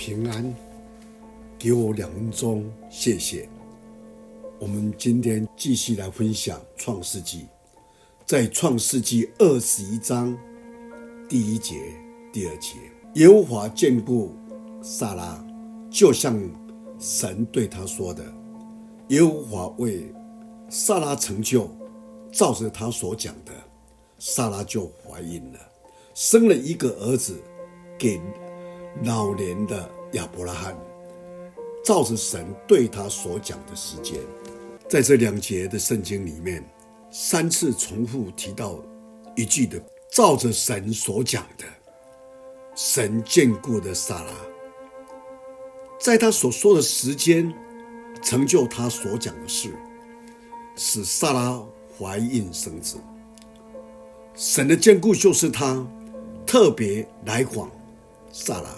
平安，给我两分钟，谢谢。我们今天继续来分享《创世纪》，在《创世纪》二十一章第一节、第二节，耶和华眷顾撒拉，就像神对他说的。耶和华为撒拉成就，照着他所讲的，撒拉就怀孕了，生了一个儿子，给老年的亚伯拉罕，照着神对他所讲的时间。在这两节的圣经里面，三次重复提到一句的，照着神所讲的，神眷顾的撒拉，在他所说的时间，成就他所讲的事，使撒拉怀孕生子。神的眷顾就是他特别来访撒拉，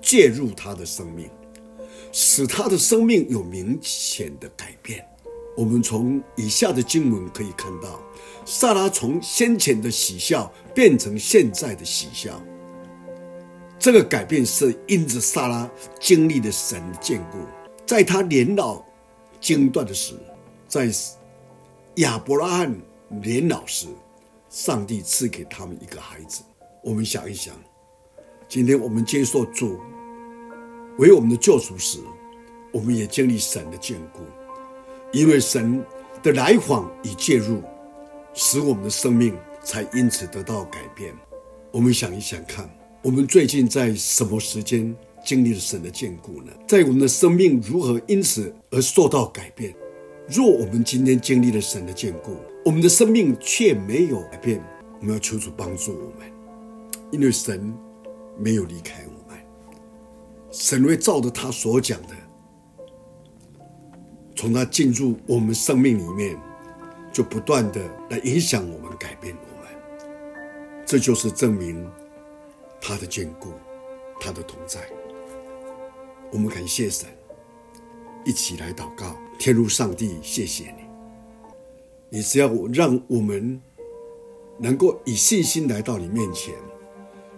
介入他的生命，使他的生命有明显的改变。我们从以下的经文可以看到，撒拉从先前的喜笑变成现在的喜笑。这个改变是因着撒拉经历了神的眷顾，在他年老经断的时，在亚伯拉罕年老时，上帝赐给他们一个孩子。我们想一想，今天我们接受主为我们的救赎时，我们也经历神的眷顾。因为神的来访与介入，使我们的生命才因此得到改变。我们想一想看，我们最近在什么时间经历了神的眷顾呢？在我们的生命如何因此而受到改变？若我们今天经历了神的眷顾，我们的生命却没有改变，我们要求主帮助我们，因为神没有离开我们，神会照着他所讲的。从他进入我们生命里面，就不断的来影响我们、改变我们。这就是证明他的眷顾、他的同在。我们感谢神，一起来祷告。天父上帝，谢谢你，你只要让我们能够以信心来到你面前，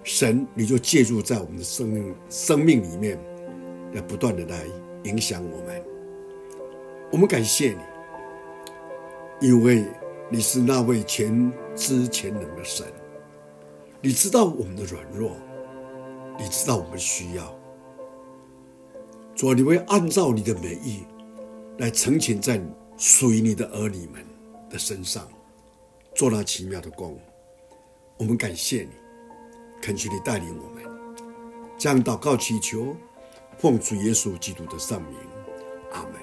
神你就介入在我们的生命生命里面，来不断的来影响我们。我们感谢你，因为你是那位全知全能的神，你知道我们的软弱，你知道我们需要。主，你会按照你的美意来成全在属于你的儿女们的身上，做那奇妙的工。我们感谢你，恳求你带领我们，将祷告祈求，奉主耶稣基督的圣名，阿门。